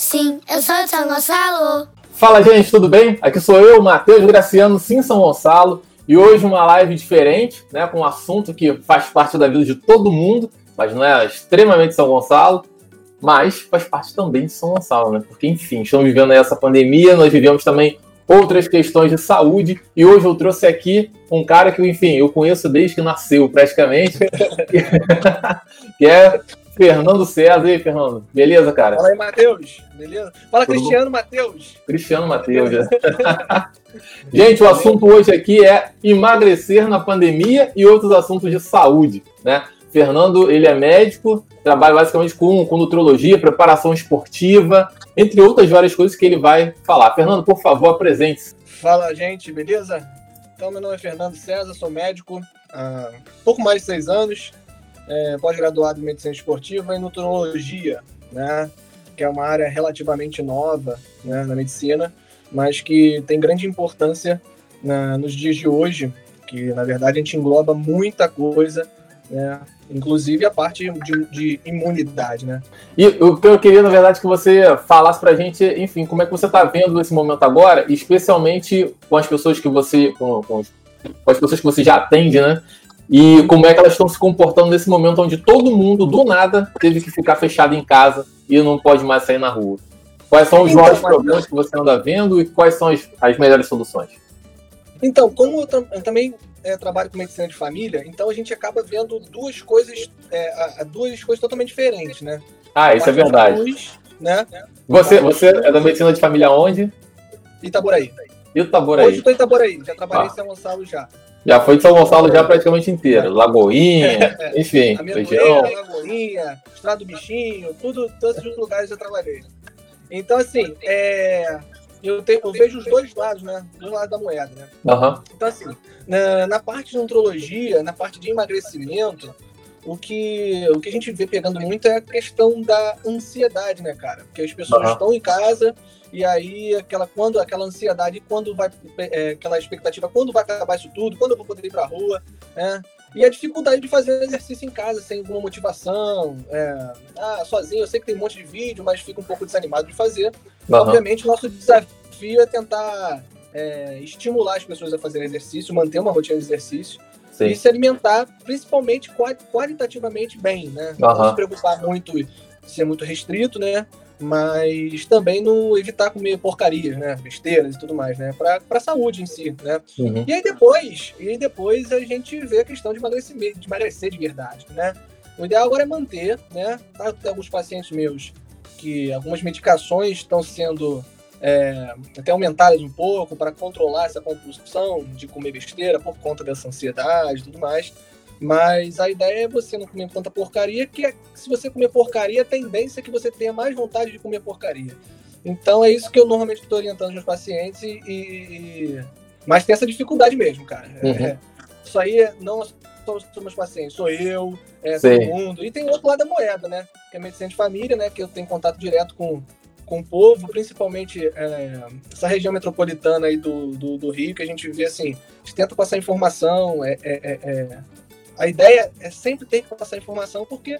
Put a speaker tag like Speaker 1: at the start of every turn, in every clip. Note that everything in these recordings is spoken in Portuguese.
Speaker 1: Sim, eu sou de São Gonçalo.
Speaker 2: Fala, gente, tudo bem? Aqui sou eu, Matheus Graciano, sim, São Gonçalo. E hoje uma live diferente, né, com um assunto que faz parte da vida de todo mundo, mas não é extremamente São Gonçalo, mas faz parte também de São Gonçalo, né? Porque, enfim, estamos vivendo essa pandemia, nós vivemos também outras questões de saúde, e hoje eu trouxe aqui um cara que, enfim, eu conheço desde que nasceu, praticamente, que é Fernando César. Aí, Fernando? Beleza, cara?
Speaker 3: Fala aí, Matheus. Beleza? Fala, Tudo Cristiano Matheus.
Speaker 2: Cristiano Matheus. Gente, o assunto hoje aqui é emagrecer na pandemia e outros assuntos de saúde, né? Fernando, ele é médico, trabalha basicamente com, com nutrologia, preparação esportiva, entre outras várias coisas que ele vai falar. Fernando, por favor, apresente-se.
Speaker 3: Fala, gente, beleza? Então, meu nome é Fernando César, sou médico há pouco mais de seis anos, é, pós-graduado em medicina esportiva e nutrologia, né? Que é uma área relativamente nova né, na medicina, mas que tem grande importância na, nos dias de hoje, que na verdade a gente engloba muita coisa né? inclusive a parte de, de, imunidade, né?
Speaker 2: E o que eu queria, na verdade, que você falasse pra gente, enfim, como é que você está vendo esse momento agora, especialmente com as pessoas que você, com, com, com as pessoas que você já atende, né? E como é que elas estão se comportando nesse momento onde todo mundo, do nada, teve que ficar fechado em casa e não pode mais sair na rua. Quais são os então, maiores problemas que você anda vendo e quais são as, as melhores soluções?
Speaker 3: Então, como eu, eu também é, trabalho com medicina de família, então a gente acaba vendo duas coisas, é, duas coisas totalmente diferentes, né?
Speaker 2: Ah, isso é verdade. Luz, né? Você, você é da medicina de família onde?
Speaker 3: Itaboraí.
Speaker 2: Itaboraí.
Speaker 3: Hoje estou em Itaboraí, já trabalhei ah. em São Gonçalo já.
Speaker 2: Já foi de São Gonçalo já praticamente inteiro. Lagoinha, enfim, região.
Speaker 3: Lagoinha, Estrada do Bichinho, tudo, todos os lugares eu trabalhei. Então, assim, é, eu, tenho, eu vejo os dois lados, né? Dos lados da moeda, né?
Speaker 2: Uhum.
Speaker 3: Então, assim, na, na parte de nutrologia, na parte de emagrecimento, o que, o que a gente vê pegando muito é a questão da ansiedade, né, cara? Porque as pessoas uhum. estão em casa e aí aquela, quando, aquela ansiedade, quando vai, é, aquela expectativa, quando vai acabar isso tudo, quando eu vou poder ir pra rua, né? E a dificuldade de fazer exercício em casa sem alguma motivação. É, ah, sozinho, eu sei que tem um monte de vídeo, mas fica um pouco desanimado de fazer. Uhum. Obviamente, nosso desafio é tentar é, estimular as pessoas a fazer exercício, manter uma rotina de exercício Sim. e se alimentar, principalmente qualitativamente bem, né? Uhum. Não se preocupar muito, ser muito restrito, né? Mas também não evitar comer porcarias, né, besteiras e tudo mais, né, para a saúde em si, né. Uhum. E aí depois, e aí depois a gente vê a questão de emagrecimento, de emagrecer de verdade, né. O ideal agora é manter, né. Tá, tem alguns pacientes meus que algumas medicações estão sendo é, até aumentadas um pouco para controlar essa compulsão de comer besteira por conta dessa ansiedade e tudo mais. Mas a ideia é você não comer tanta porcaria, que é, se você comer porcaria, a tendência é que você tenha mais vontade de comer porcaria. Então é isso que eu normalmente estou orientando os pacientes e, e, Mas tem essa dificuldade mesmo, cara. Uhum. É, isso aí é, não só os meus pacientes, sou eu, é, todo mundo. E tem o outro lado da moeda, né? Que é a medicina de família, né? Que eu tenho contato direto com, com o povo, principalmente é, essa região metropolitana aí do, do, do, Rio, que a gente vê assim, a gente tenta passar informação, é, é, é, é a ideia é sempre ter que passar informação, porque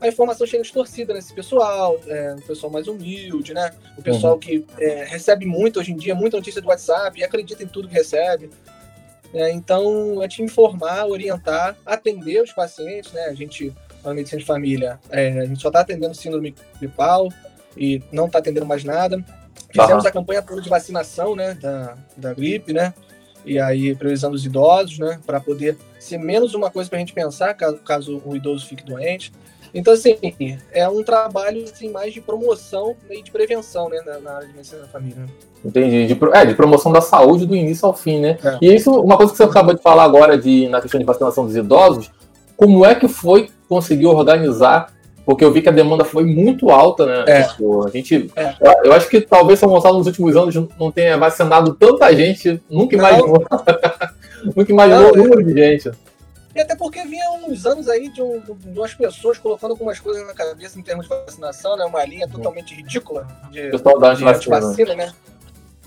Speaker 3: a informação chega distorcida nesse pessoal, é, um pessoal mais humilde, né? O pessoal uhum. que é, recebe muito hoje em dia, muita notícia do WhatsApp e acredita em tudo que recebe. É, então, é te informar, orientar, atender os pacientes, né? A gente, na medicina de família, é, a gente só está atendendo síndrome gripal e não está atendendo mais nada. Fizemos uhum. a campanha toda de vacinação, né? Da, da gripe, né? e aí priorizando os idosos, né, para poder ser menos uma coisa para a gente pensar caso, caso o idoso fique doente. Então, assim, é um trabalho assim, mais de promoção e de prevenção né, na, área de medicina da família.
Speaker 2: Entendi. De, é, de promoção da saúde do início ao fim, né? É. E isso, uma coisa que você acabou de falar agora de, na questão de vacinação dos idosos, como é que foi conseguir organizar porque eu vi que a demanda foi muito alta, né? É. Tipo, a gente, é. eu acho que talvez São Gonçalo nos últimos anos não tenha vacinado tanta gente, nunca imaginou. nunca imaginou o número de gente.
Speaker 3: E até porque vinha uns anos aí de, um, de umas pessoas colocando algumas coisas na cabeça em termos de vacinação, né? Uma linha totalmente ridícula de,
Speaker 2: Pessoal da de vacina,
Speaker 3: né?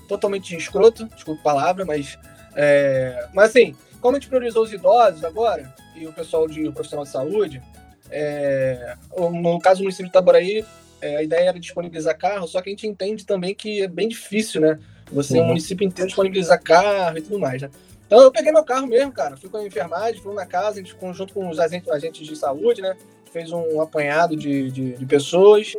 Speaker 3: Totalmente escroto, desculpa a palavra, mas. É... Mas assim, como a gente priorizou os idosos agora, e o pessoal de o profissional de saúde, é, no caso do município de Itaboraí, é, a ideia era disponibilizar carro, só que a gente entende também que é bem difícil, né? Você, uhum. o município inteiro, disponibilizar carro e tudo mais, né? Então eu peguei meu carro mesmo, cara. Fui com a enfermagem, fui na casa, a gente, junto com os agentes, agentes de saúde, né? Fez um apanhado de, de, de pessoas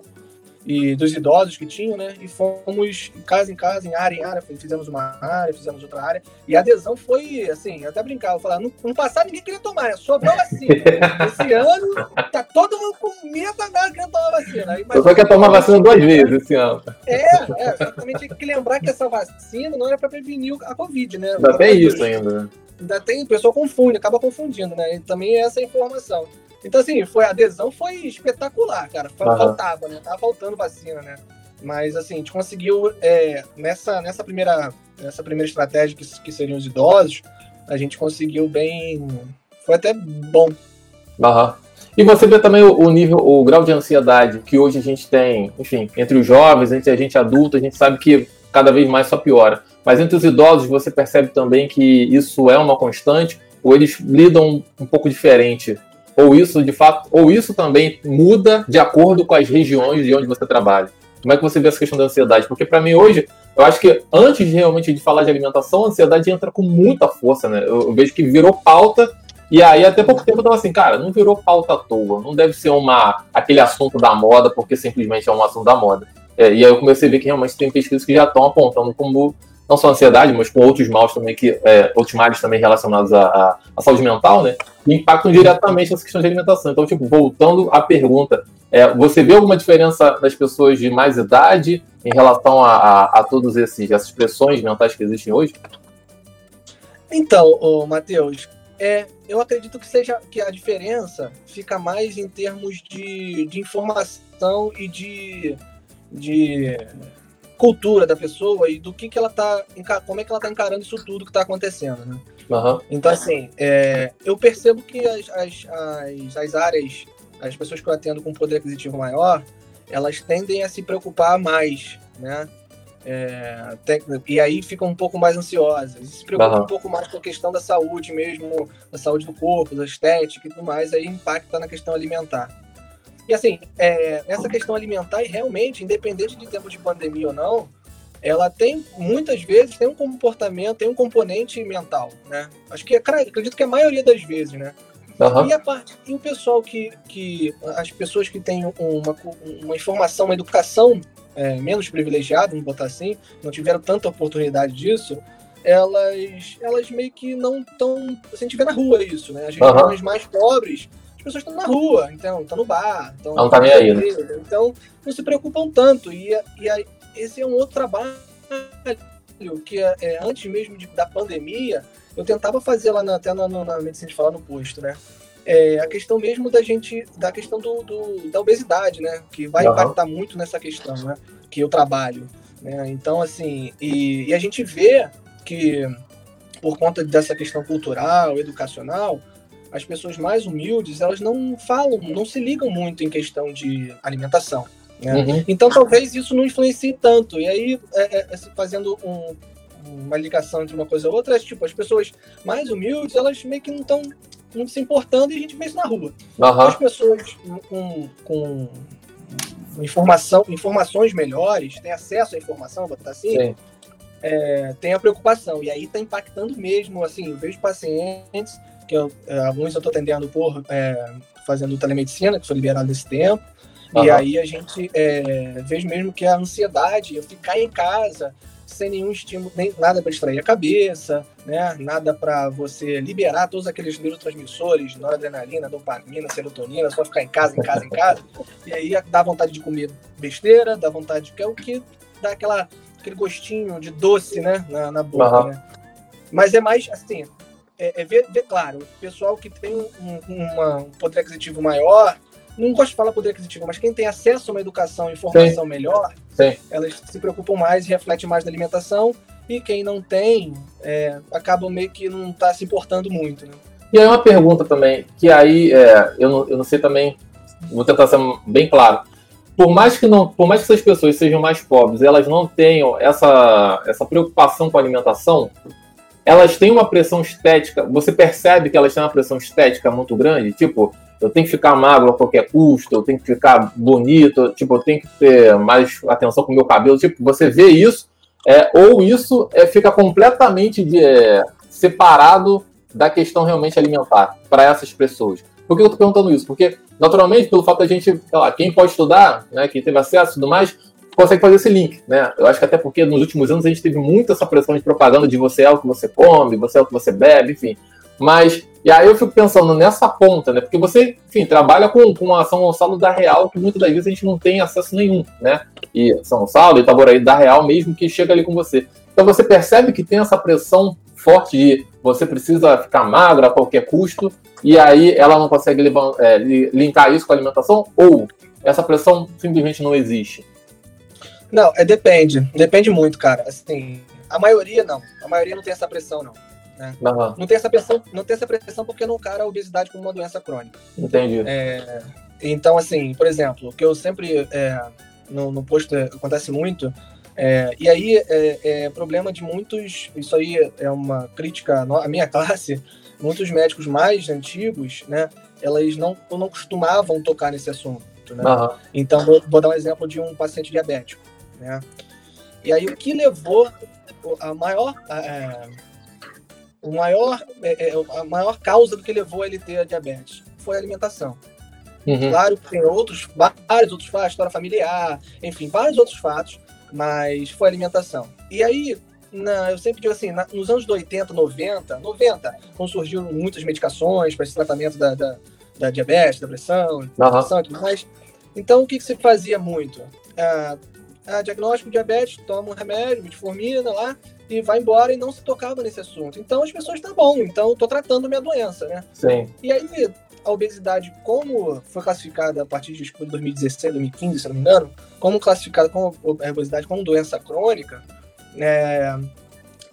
Speaker 3: e dos idosos que tinham, né? E fomos casa em casa, em área em área, fizemos uma área, fizemos outra área. E a adesão foi, assim, eu até brincava, falar, no, no passado ninguém queria tomar, né? sobrou vacina. esse ano tá todo mundo com medo da querendo tomar vacina. Aí,
Speaker 2: só quer tomar vacina duas vezes esse ano.
Speaker 3: É, é, exatamente. Tem que lembrar que essa vacina não era para prevenir a Covid, né?
Speaker 2: Ainda tem isso ainda, né?
Speaker 3: Ainda tem, o pessoal confunde, acaba confundindo, né? E também é essa informação. Então, assim, foi, a adesão foi espetacular, cara. Faltava, uhum. né? Tava faltando vacina, né? Mas, assim, a gente conseguiu, é, nessa, nessa, primeira, nessa primeira estratégia, que, que seriam os idosos, a gente conseguiu bem. Foi até bom.
Speaker 2: Uhum. E você vê também o, o, nível, o grau de ansiedade que hoje a gente tem, enfim, entre os jovens, entre a gente adulto, a gente sabe que cada vez mais só piora. Mas entre os idosos, você percebe também que isso é uma constante, ou eles lidam um pouco diferente ou isso de fato, ou isso também muda de acordo com as regiões de onde você trabalha. Como é que você vê essa questão da ansiedade? Porque para mim hoje, eu acho que antes realmente de falar de alimentação, a ansiedade entra com muita força, né? Eu, eu vejo que virou pauta e aí até pouco tempo eu tava assim, cara, não virou pauta à toa, não deve ser uma aquele assunto da moda porque simplesmente é um assunto da moda. É, e aí eu comecei a ver que realmente tem pesquisas que já estão apontando como não só ansiedade, mas com outros maus também, que, é, outros males também relacionados à, à, à, saúde mental, né? Que impactam diretamente essa questão de alimentação. Então, tipo, voltando à pergunta, é, você vê alguma diferença das pessoas de mais idade em relação a, a, a todas essas pressões mentais que existem hoje?
Speaker 3: Então, Matheus, é, eu acredito que seja que a diferença fica mais em termos de, de informação e de, de cultura da pessoa e do que, que ela tá. como é que ela tá encarando isso tudo que tá acontecendo, né?
Speaker 2: Uhum.
Speaker 3: Então, assim, é, eu percebo que as, as, as, as, áreas, as pessoas que eu atendo com poder aquisitivo maior, elas tendem a se preocupar mais, né? É, tem, e aí ficam um pouco mais ansiosas, se preocupam uhum. um pouco mais com a questão da saúde mesmo, da saúde do corpo, da estética e tudo mais, aí impacta na questão alimentar. E assim, é, essa questão alimentar, realmente, independente de tempo de pandemia ou não, ela tem, muitas vezes, tem um comportamento, tem um componente mental, né? Acho que, acredito que a maioria das vezes, né? Uhum. E a parte, e o pessoal que, que, as pessoas que têm uma, uma informação, uma educação é, menos privilegiada, vamos botar assim, não tiveram tanta oportunidade disso, elas, elas meio que não estão, se a gente vê na rua isso, né? As regiões uhum. mais pobres, as pessoas estão na rua, então, estão no bar. Estão
Speaker 2: não tá nem aí, né?
Speaker 3: Então, não se preocupam tanto. E, e aí, esse é um outro trabalho que é, é, antes mesmo de, da pandemia, eu tentava fazer lá na, até na, na medicina de falar no posto, né? É, a questão mesmo da gente, da questão do, do da obesidade, né? Que vai uhum. impactar muito nessa questão, né? Que eu trabalho. Né? Então, assim, e, e a gente vê que por conta dessa questão cultural, educacional, as pessoas mais humildes, elas não falam, não se ligam muito em questão de alimentação. Né? Uhum. Então, talvez isso não influencie tanto. E aí, é, é, é fazendo um, uma ligação entre uma coisa e outra, é, tipo, as pessoas mais humildes, elas meio que não estão muito se importando e a gente vê isso na rua.
Speaker 2: Uhum.
Speaker 3: As pessoas com, com informação, informações melhores, têm acesso à informação, vou botar assim, é, tem a preocupação. E aí está impactando mesmo, assim, eu vejo pacientes que eu, é, alguns eu estou atendendo por é, fazendo telemedicina, que foi liberado nesse tempo. Uhum. E aí a gente é, vejo mesmo que a ansiedade, eu ficar em casa sem nenhum estímulo, nem nada para distrair a cabeça, né? Nada para você liberar todos aqueles neurotransmissores, noradrenalina, dopamina, serotonina, só ficar em casa, em casa, em casa. E aí dá vontade de comer besteira, dá vontade de que é o que dá aquela aquele gostinho de doce, né, na, na boca, uhum. né? Mas é mais assim, é, é ver, ver, claro, o pessoal que tem um, uma, um poder aquisitivo maior, não gosto de falar poder aquisitivo, mas quem tem acesso a uma educação e informação Sim. melhor,
Speaker 2: Sim.
Speaker 3: elas se preocupam mais e refletem mais na alimentação, e quem não tem, é, acaba meio que não está se importando muito. Né?
Speaker 2: E aí uma pergunta também, que aí é, eu, não, eu não sei também, vou tentar ser bem claro. Por mais que não, por mais que essas pessoas sejam mais pobres, elas não tenham essa, essa preocupação com a alimentação, elas têm uma pressão estética, você percebe que elas têm uma pressão estética muito grande? Tipo, eu tenho que ficar magro a qualquer custo, eu tenho que ficar bonito, tipo, eu tenho que ter mais atenção com o meu cabelo. Tipo, você vê isso, é, ou isso é, fica completamente de, é, separado da questão realmente alimentar para essas pessoas. Por que eu estou perguntando isso? Porque, naturalmente, pelo fato da gente, sei lá, quem pode estudar, né, quem teve acesso e tudo mais, consegue fazer esse link, né? Eu acho que até porque nos últimos anos a gente teve muito essa pressão de propaganda de você é o que você come, você é o que você bebe, enfim. Mas, e aí eu fico pensando nessa ponta, né? Porque você, enfim, trabalha com, com a São Gonçalo da Real, que muitas das vezes a gente não tem acesso nenhum, né? E São Gonçalo, Itaboraí da Real mesmo, que chega ali com você. Então você percebe que tem essa pressão forte de você precisa ficar magra a qualquer custo, e aí ela não consegue é, linkar isso com a alimentação, ou essa pressão simplesmente não existe?
Speaker 3: Não, é depende. Depende muito, cara. Assim, a maioria não. A maioria não tem essa pressão, não. Né? Uhum. Não tem essa pressão, não tem essa pressão porque não cara a obesidade como uma doença crônica.
Speaker 2: Entendi.
Speaker 3: É, então, assim, por exemplo, o que eu sempre é, no, no posto acontece muito, é, e aí é, é, problema de muitos, isso aí é uma crítica à minha classe, muitos médicos mais antigos, né, elas não, não costumavam tocar nesse assunto. Né? Uhum. Então, vou, vou, dar um exemplo de um paciente diabético. Né? E aí, o que levou a maior, é, o maior, é, é, a maior causa do que levou ele ter a diabetes foi a alimentação. Uhum. Claro que tem outros, vários outros fatos, história familiar, enfim, vários outros fatos, mas foi a alimentação. E aí, na, eu sempre digo assim, na, nos anos 80, 90, 90, quando surgiram muitas medicações para esse tratamento da, da, da, diabetes, da pressão, uhum. e tudo mais. Então, o que, que se fazia muito? Ah, ah, diagnóstico de diabetes, toma um remédio, metformina lá, e vai embora e não se tocava nesse assunto. Então as pessoas tá bom, então estou tratando minha doença, né?
Speaker 2: Sim.
Speaker 3: E aí a obesidade, como foi classificada a partir de 2016, 2015, se não me engano, como classificada como a obesidade como doença crônica, é,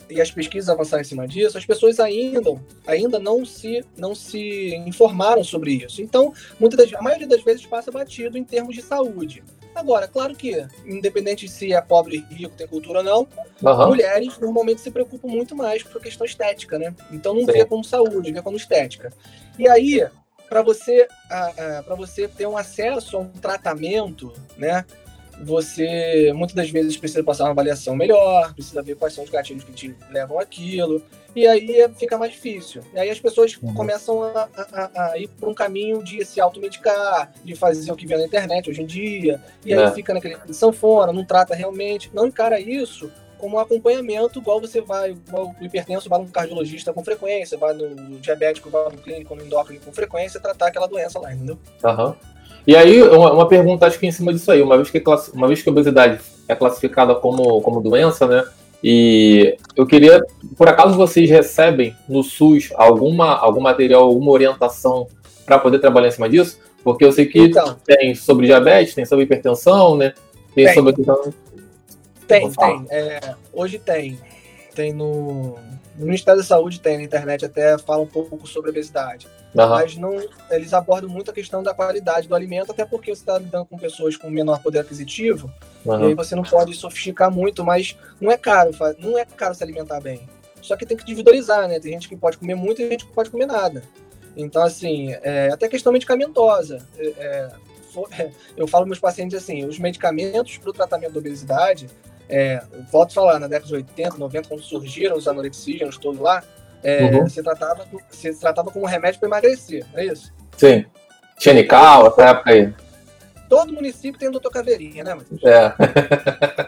Speaker 3: e as pesquisas avançaram em cima disso, as pessoas ainda, ainda não se não se informaram sobre isso. Então, muitas das, a maioria das vezes passa batido em termos de saúde. Agora, claro que, independente se é pobre, rico, tem cultura ou não, uhum. mulheres normalmente se preocupam muito mais por questão estética, né? Então não Sim. vê como saúde, vê como estética. E aí, para você, para você ter um acesso a um tratamento, né? você muitas das vezes precisa passar uma avaliação melhor, precisa ver quais são os gatilhos que te levam aquilo, e aí fica mais difícil. E aí as pessoas uhum. começam a, a, a ir por um caminho de se automedicar, de fazer o que vê na internet hoje em dia, e aí é. fica naquele sanfona, não trata realmente, não encara isso como um acompanhamento, igual você vai, igual o hipertenso vai no cardiologista com frequência, vai no diabético, vai no clínico, no endócrino com frequência, tratar aquela doença lá, entendeu?
Speaker 2: Aham. Uhum. E aí, uma, uma, pergunta, acho que em cima disso aí, uma vez que, uma vez que a obesidade é classificada como, como doença, né? E eu queria, por acaso vocês recebem no SUS alguma, algum material, alguma orientação para poder trabalhar em cima disso? Porque eu sei que então, tem sobre diabetes, tem sobre hipertensão, né? Tem,
Speaker 3: tem.
Speaker 2: sobre.
Speaker 3: Tem, tem. É, hoje tem. Tem no, no Ministério da Saúde, tem na internet, até fala um pouco sobre obesidade. Uhum. Mas não, eles abordam muito a questão da qualidade do alimento, até porque você está lidando com pessoas com menor poder aquisitivo, uhum. e aí você não pode sofisticar muito, mas não é caro, não é caro se alimentar bem. Só que tem que individualizar, né? Tem gente que pode comer muito e gente que pode comer nada. Então, assim, é, até questão medicamentosa. É, é for, é, eu falo para meus pacientes assim, os medicamentos para o tratamento da obesidade, é, volto a falar, na década de 80, 90, quando surgiram os anorexígenos todos lá, é, uhum. se, tratava, se tratava como remédio para emagrecer, é isso?
Speaker 2: Sim. Xenical, essa época aí.
Speaker 3: Todo município tem o doutor Caveirinha, né, Matheus?
Speaker 2: É.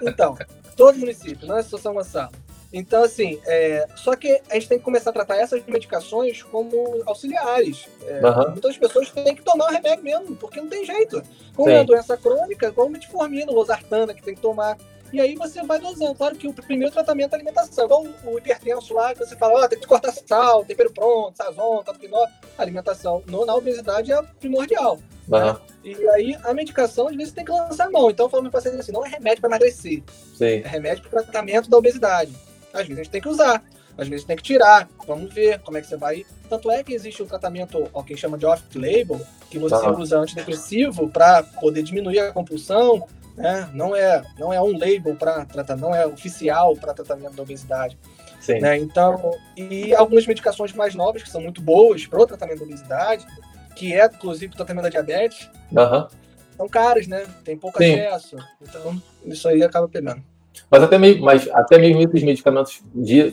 Speaker 3: então, todo município, não é só São Gonçalo. Então, assim, é, só que a gente tem que começar a tratar essas medicações como auxiliares. É, uhum. Muitas pessoas têm que tomar o remédio mesmo, porque não tem jeito. Como Sim. é uma doença crônica, como metformina, losartana, que tem que tomar. E aí você vai dosando. Claro que o primeiro tratamento é alimentação. Igual o hipertenso lá, que você fala, ó, oh, tem que cortar sal, tempero pronto, sazon, tapinó. Alimentação no, na obesidade é primordial. Uhum. Né? E aí a medicação, às vezes, tem que lançar a mão. Então eu falo para paciente assim, não é remédio para emagrecer.
Speaker 2: Sim.
Speaker 3: É remédio para tratamento da obesidade. Às vezes a gente tem que usar. Às vezes tem que tirar, vamos ver como é que você vai. Tanto é que existe o tratamento, ó, que chama de off-label, que você uhum. usa antidepressivo para poder diminuir a compulsão, né? Não é, não é um label para tratar, não é oficial para tratamento da obesidade.
Speaker 2: Sim.
Speaker 3: Né? Então, e algumas medicações mais novas que são muito boas para o tratamento da obesidade, que é, inclusive, o tratamento da diabetes,
Speaker 2: Aham.
Speaker 3: são caros, né? Tem pouco
Speaker 2: Sim.
Speaker 3: acesso. Então, isso aí acaba pegando.
Speaker 2: Mas até mesmo, mas até mesmo esses medicamentos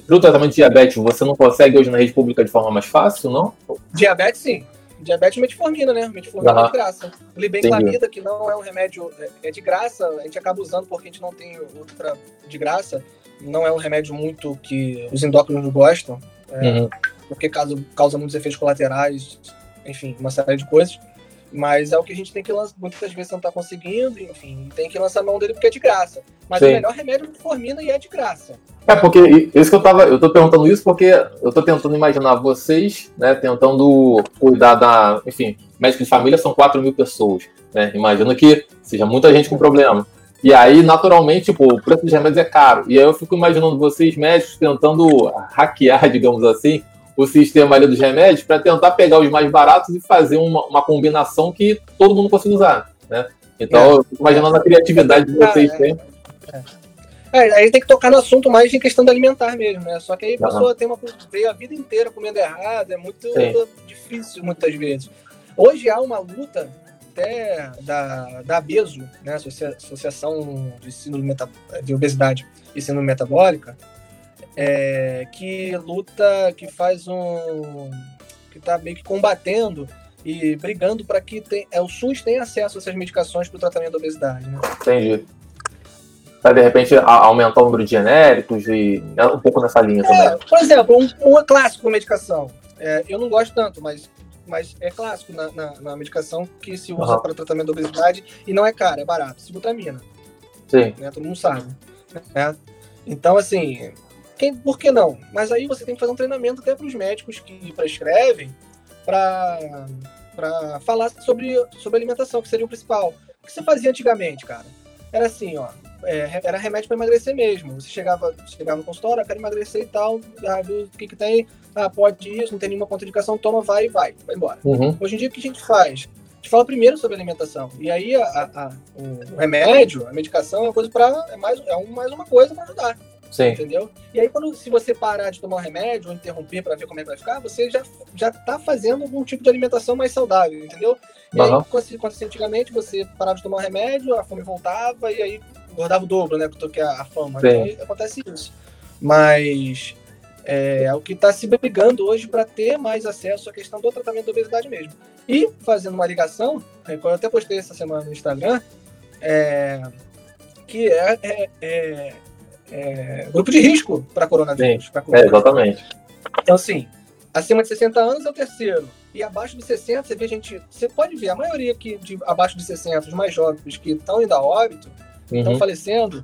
Speaker 2: para o tratamento de diabetes, você não consegue hoje na rede pública de forma mais fácil, não?
Speaker 3: Diabetes, sim. Diabetes metformina, né? Metformina
Speaker 2: Aham.
Speaker 3: é de graça. Libenclamida, que não é um remédio, é- é de graça, a gente acaba usando porque a gente não tem outra de graça. Não é um remédio muito que os endócrinos gostam, é,
Speaker 2: Uhum.
Speaker 3: porque causa, causa muitos efeitos colaterais, enfim, uma série de coisas. Mas é o que a gente tem que lançar, muitas vezes não tá conseguindo, enfim, tem que lançar a mão dele porque é de graça. Mas
Speaker 2: Sim.
Speaker 3: o melhor remédio é metformina e é de graça.
Speaker 2: É, porque isso que eu tava. Eu tô perguntando isso porque eu tô tentando imaginar vocês, né, tentando cuidar da. Enfim, médico de família são 4 mil pessoas, né? Imagino que seja muita gente com problema. E aí, naturalmente, tipo, o preço dos remédios é caro. E aí eu fico imaginando vocês, médicos, tentando hackear, digamos assim, o sistema ali dos remédios para tentar pegar os mais baratos e fazer uma, uma combinação que todo mundo consiga usar, né? Então, eu fico imaginando a criatividade que vocês
Speaker 3: É,
Speaker 2: têm.
Speaker 3: É, aí tem que tocar no assunto mais em questão da alimentar mesmo, né? Só que aí a pessoa tem uma, veio a vida inteira comendo errado, é muito
Speaker 2: Sim.
Speaker 3: difícil muitas vezes. Hoje há uma luta até da, da ABESO, né? Associa- Associação de, Meta- de Obesidade e Síndrome Metabólica, é, que luta, que faz um. que está meio que combatendo e brigando para que tem, é, o SUS tenha acesso a essas medicações para o tratamento da obesidade. Né?
Speaker 2: Entendi. Pra de repente aumentar o número de genéricos e é um pouco nessa linha
Speaker 3: É,
Speaker 2: também.
Speaker 3: por exemplo, um, um clássico medicação. É, eu não gosto tanto, mas, mas é clássico na, na, na medicação que se usa
Speaker 2: Aham.
Speaker 3: para tratamento da obesidade e não é caro, é barato. Sibutamina,
Speaker 2: Sim.
Speaker 3: né? Todo mundo sabe. né? Então, assim, quem, por que não? Mas aí você tem que fazer um treinamento até para os médicos que prescrevem para falar sobre, sobre alimentação, que seria o principal. O que você fazia antigamente, cara? Era assim, ó. é, era remédio para emagrecer mesmo. Você chegava, chegava no consultório, ah, quero emagrecer e tal, ah, o que, que tem, ah, pode isso, não tem nenhuma contraindicação, toma, vai e vai, vai embora.
Speaker 2: Uhum.
Speaker 3: Hoje em dia, o que a gente faz? A gente fala primeiro sobre alimentação. E aí, a- a- a- o remédio, a medicação é uma coisa para. É, mais, é um, mais uma coisa para ajudar,
Speaker 2: Sim.
Speaker 3: entendeu? E aí, quando, se você parar de tomar o remédio ou interromper para ver como é que vai ficar, você já, já tá fazendo algum tipo de alimentação mais saudável, entendeu? E aí, se- quando se- antigamente, você parava de tomar o remédio, a fome voltava e aí engordava o dobro, né? Porque a, a fama.
Speaker 2: Sim.
Speaker 3: Então, aí acontece isso. Mas é, é o que está se brigando hoje para ter mais acesso à questão do tratamento da obesidade mesmo. E fazendo uma ligação, é, eu até postei essa semana no Instagram, é, que é, é- é- é grupo de risco para coronavírus. pra
Speaker 2: É,
Speaker 3: coronavírus.
Speaker 2: exatamente.
Speaker 3: Então, assim, acima de 60 anos é o terceiro. E abaixo de 60, você vê gente. Você pode ver, a maioria que de abaixo de 60, os mais jovens que estão indo a óbito, estão
Speaker 2: Uhum.
Speaker 3: falecendo,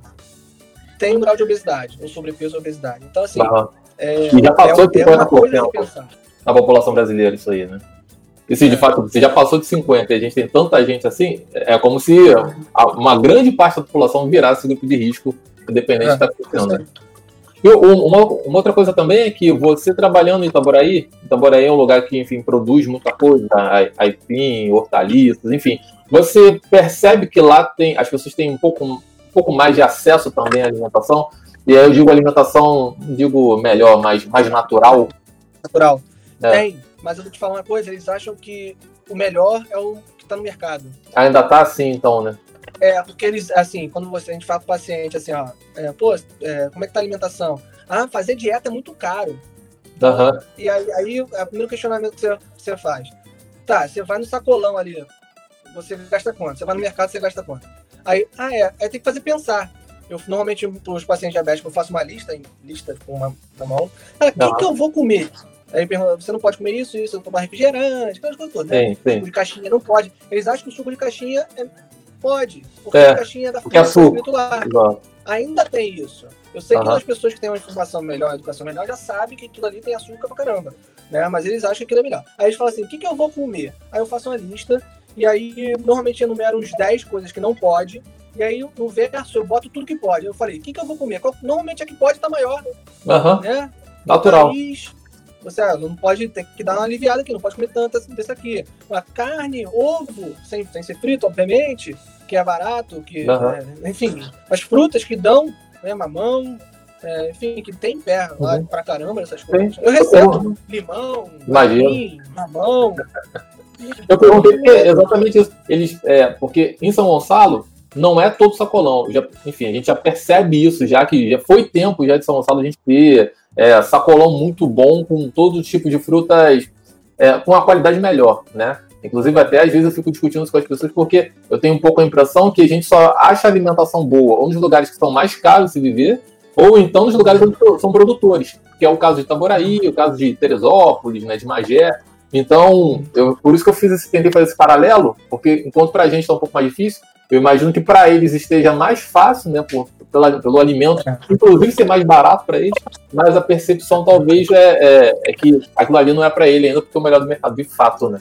Speaker 3: tem um grau de obesidade, ou sobrepeso ou obesidade. Então, assim, é,
Speaker 2: E já passou
Speaker 3: é,
Speaker 2: de
Speaker 3: é uma coisa a
Speaker 2: 50%
Speaker 3: se pensar.
Speaker 2: na população brasileira, isso aí, né? E se de
Speaker 3: É.
Speaker 2: fato você já passou de 50 e a gente tem tanta gente assim, é como se uma grande parte da população virasse grupo de risco, independente
Speaker 3: É,
Speaker 2: da questão, né? E uma, uma outra coisa também é que você trabalhando em Itaboraí, Itaboraí é um lugar que, enfim, produz muita coisa, ai- aipim, hortaliças, enfim. Você percebe que lá tem, as pessoas têm um pouco, um pouco mais de acesso também à alimentação, e aí eu digo alimentação, digo melhor, mais, mais natural.
Speaker 3: Natural.
Speaker 2: É.
Speaker 3: Tem, mas eu vou te falar uma coisa, eles acham que o melhor é o que está no mercado.
Speaker 2: Ainda tá assim, então, né?
Speaker 3: É, porque eles, assim, quando você, a gente fala pro paciente assim, ó, é, pô, é, como é que tá a alimentação? Ah, fazer dieta é muito caro.
Speaker 2: Aham.
Speaker 3: E aí, aí é o primeiro questionamento que você, você faz. Tá, você vai no sacolão ali, você gasta quanto? Você vai no mercado, você gasta quanto? Aí, ah, é, aí tem que fazer pensar. Eu, normalmente, para os pacientes diabéticos, eu faço uma lista, em lista com uma na mão. Ah, o que, que eu vou comer? Aí pergunta, você não pode comer isso, isso, tomar refrigerante, aquelas coisas todas, né?
Speaker 2: Sim, sim.
Speaker 3: Suco de caixinha não pode. Eles acham que o suco de caixinha é- pode. Porque
Speaker 2: É,
Speaker 3: a caixinha é da
Speaker 2: é
Speaker 3: fruta,
Speaker 2: suco.
Speaker 3: escrito lá.
Speaker 2: Exato.
Speaker 3: Ainda tem isso. Eu sei que
Speaker 2: Aham.
Speaker 3: as pessoas que têm uma informação melhor, uma educação melhor, já sabem que tudo ali tem açúcar pra caramba. Né? Mas eles acham que aquilo é melhor. Aí eles falam assim: o que, que eu vou comer? Aí eu faço uma lista, e aí normalmente enumero uns 10 coisas que não pode. E aí no verso eu boto tudo que pode. Eu falei: o que, que eu vou comer? Normalmente a que pode tá maior,
Speaker 2: Aham.
Speaker 3: né?
Speaker 2: Natural.
Speaker 3: País, você ah, não pode ter que dar uma aliviada aqui, não pode comer tanto assim desse aqui. Uma carne, ovo, sem, sem ser frito, obviamente, que é barato, que, é, enfim, as frutas que dão, né, mamão, é, enfim, que tem pé lá
Speaker 2: Uhum.
Speaker 3: pra caramba essas coisas. Eu recebo limão,
Speaker 2: Imagino.
Speaker 3: marim, mamão,
Speaker 2: Eu perguntei porque exatamente isso. Eles, é, porque em São Gonçalo não é todo sacolão. Já, enfim, a gente já percebe isso, já que já foi tempo já de São Gonçalo a gente ter é, sacolão muito bom com todo tipo de frutas é, com a qualidade melhor, né? Inclusive, até às vezes eu fico discutindo isso com as pessoas porque eu tenho um pouco a impressão que a gente só acha alimentação boa ou nos lugares que são mais caros de se viver, ou então nos lugares onde são produtores, que é o caso de Itaboraí, o caso de Teresópolis, né, de Magé. Então, eu, por isso que eu fiz esse, tentei fazer esse paralelo, porque enquanto para a gente está um pouco mais difícil, eu imagino que para eles esteja mais fácil, né, por, pela, pelo alimento, é. inclusive ser mais barato para eles, mas a percepção talvez é, é, é, que aquilo ali não é para ele ainda, porque é o melhor do mercado, de fato, né?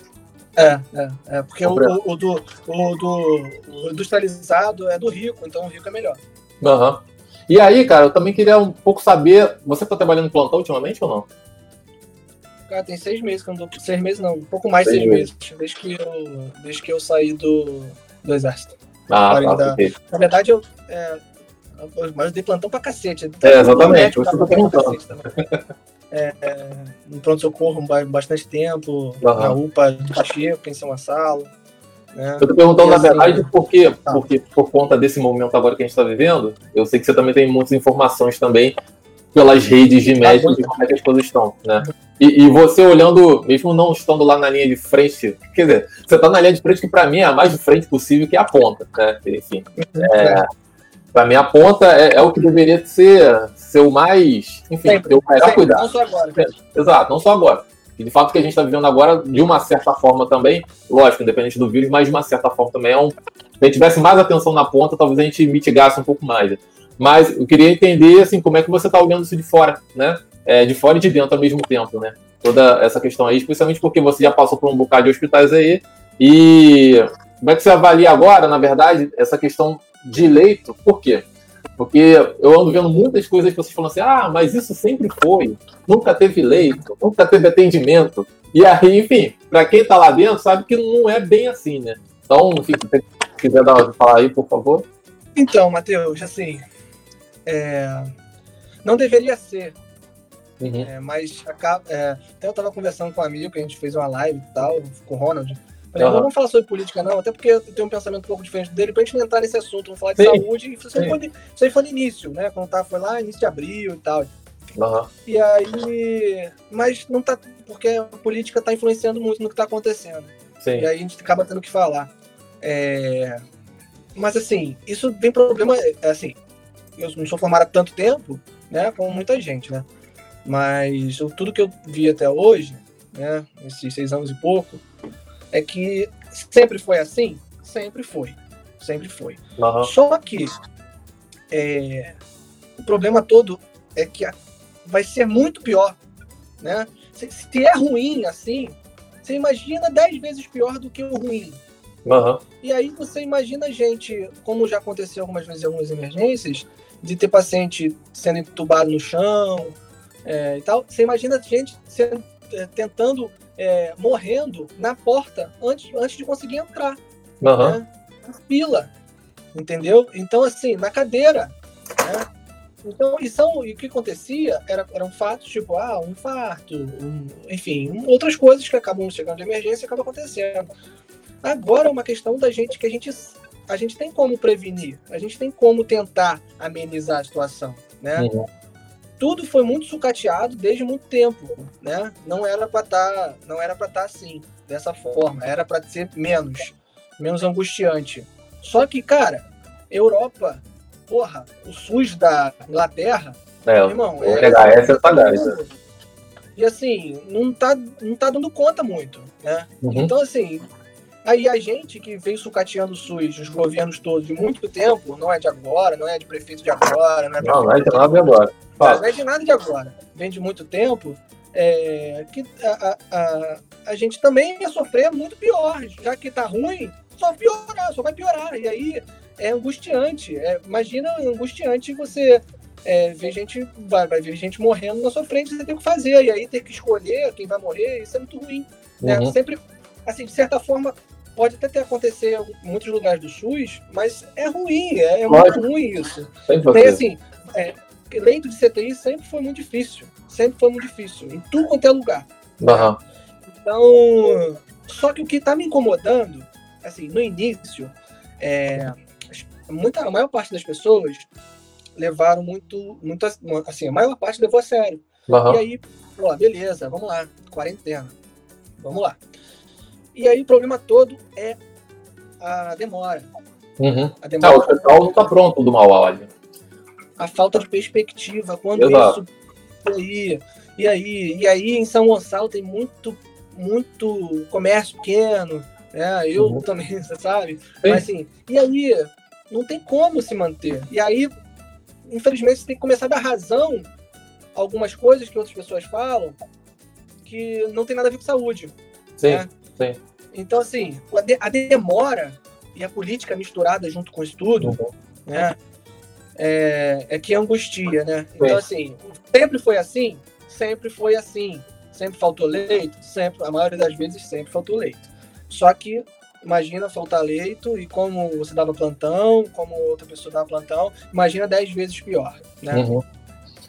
Speaker 3: É, é, é porque o, o, do, o, do industrializado é do rico, então o rico é melhor.
Speaker 2: Uhum. E aí, cara, eu também queria um pouco saber, você está trabalhando em plantão ultimamente ou não?
Speaker 3: Cara, tem seis meses que eu não tô. Seis meses não, um pouco mais de seis, seis meses. meses. Desde que eu, desde que eu saí do, do exército.
Speaker 2: Ah, tá, da...
Speaker 3: Na verdade, eu. É, mas eu dei plantão pra cacete.
Speaker 2: É, exatamente, você tá perguntando.
Speaker 3: É, é, no pronto-socorro bastante tempo, uhum. na UPA de Pacheco, em São Gonçalo.
Speaker 2: Né? Eu tô perguntando, e na assim, verdade, por quê? Tá. Porque por conta desse momento agora que a gente está vivendo, eu sei que você também tem muitas informações também pelas redes de médicos de como é que as coisas estão, né? E, e, você olhando, mesmo não estando lá na linha de frente, quer dizer, você está na linha de frente que para mim é a mais de frente possível, que é a ponta, né? Enfim, é, para mim a ponta é, é, o que deveria ser, ser o mais, enfim,
Speaker 3: sempre, ter o sempre, cuidado. Não só agora.
Speaker 2: É, exato, não só agora. E de fato o que a gente está vivendo agora, de uma certa forma também, lógico, independente do vírus, mas de uma certa forma também é um. Se a gente tivesse mais atenção na ponta, talvez a gente mitigasse um pouco mais. Mas eu queria entender assim, como é que você está olhando isso de fora, né? É, de fora e de dentro ao mesmo tempo, né? Toda essa questão aí, especialmente porque você já passou por um bocado de hospitais aí. E como é que você avalia agora, na verdade, essa questão de leito? Por quê? Porque eu ando vendo muitas coisas que vocês falam assim, ah, mas isso sempre foi, nunca teve leito, nunca teve atendimento. E aí, enfim, para quem está lá dentro, sabe que não é bem assim, né? Então, enfim, se quiser dar, falar aí, por favor.
Speaker 3: Então, Matheus, assim, é... não deveria ser, uhum. é, mas acaba, é... até eu estava conversando com um amigo, que a gente fez uma live e tal, com o Ronald, Falei, uhum. não vamos falar sobre política, não, até porque eu tenho um pensamento um pouco diferente dele, pra gente não entrar nesse assunto, vamos falar de Sim. saúde. Isso aí, foi, isso aí foi no início, né? Quando tá, foi lá, início de abril e tal.
Speaker 2: Uhum.
Speaker 3: E aí. Mas não tá. Porque a política tá influenciando muito no que tá acontecendo.
Speaker 2: Sim.
Speaker 3: E aí a gente acaba tendo que falar. É... Mas assim, isso vem problema. É, assim, eu não sou formado há tanto tempo, né? Como muita gente, né? Mas tudo que eu vi até hoje, né? Esses seis anos e pouco é que sempre foi assim? Sempre foi. Sempre foi.
Speaker 2: Uhum.
Speaker 3: Só que é, o problema todo é que vai ser muito pior. Né? Se, se é ruim assim, você imagina dez vezes pior do que o ruim.
Speaker 2: Uhum.
Speaker 3: E aí você imagina a gente, como já aconteceu algumas vezes em algumas emergências, de ter paciente sendo entubado no chão é, e tal. Você imagina a gente sendo, é, tentando é, morrendo na porta antes, antes de conseguir entrar.
Speaker 2: Uhum. Né?
Speaker 3: Na fila. Entendeu? Então, assim, na cadeira. Né? Então, e, são, e o que acontecia era, eram fatos tipo, ah, um infarto, um, enfim, outras coisas que acabam chegando de emergência e acabam acontecendo. Agora é uma questão da gente que a gente, a gente tem como prevenir, a gente tem como tentar amenizar a situação, né? Uhum tudo foi muito sucateado desde muito tempo, né? Não era para estar, tá, não era para estar tá assim, dessa forma, era para ser menos, menos angustiante. Só que, cara, Europa, porra, o SUS da Inglaterra,
Speaker 2: é, irmão, é, é, é
Speaker 3: e assim, não tá, não tá dando conta muito, né? Uhum. Então, assim, Aí a gente que veio sucateando o SUS, os governos todos, de muito tempo, não é de agora, não é de prefeito de agora, não é,
Speaker 2: não, não é de nada de agora.
Speaker 3: Não é de nada de agora. Vem de muito tempo, é, que a, a, a, gente também ia sofrer muito pior, já que tá ruim, só piorar, só vai piorar. E aí é angustiante. É, imagina angustiante você é, ver gente, vai, vai ver gente morrendo na sua frente, você tem que fazer, e aí ter que escolher quem vai morrer, isso é muito ruim. Né? Uhum. Sempre, assim, de certa forma, pode até ter acontecido em muitos lugares do SUS, mas é ruim, é, é muito ruim isso. Tem assim, é, leito de CTI sempre foi muito difícil, sempre foi muito difícil, em tudo quanto é lugar.
Speaker 2: Uhum.
Speaker 3: Então, Só que o que está me incomodando, assim, no início, é, muita, a maior parte das pessoas levaram muito, muito assim, a maior parte levou a sério. Uhum. E aí, pô, beleza, vamos lá, quarentena, vamos lá. E aí o problema todo é a demora.
Speaker 2: Uhum. A demora. Ah, o hospital não está pronto do Mauá,
Speaker 3: A falta de perspectiva, quando Exato. isso aí, e aí, e aí em São Gonçalo tem muito, muito comércio pequeno, né? Eu uhum. também, você sabe? Sim. Mas assim, e aí não tem como se manter. E aí, infelizmente, você tem que começar a dar razão a algumas coisas que outras pessoas falam que não tem nada a ver com saúde.
Speaker 2: Sim, né? Sim.
Speaker 3: Então, assim, a demora e a política misturada junto com isso tudo, uhum. né? É, é, que angustia, né? Então, assim, sempre foi assim? Sempre foi assim. Sempre faltou leito? Sempre, a maioria das vezes, sempre faltou leito. Só que imagina faltar leito e como você dava plantão, como outra pessoa dava plantão, imagina dez vezes pior, né? Uhum.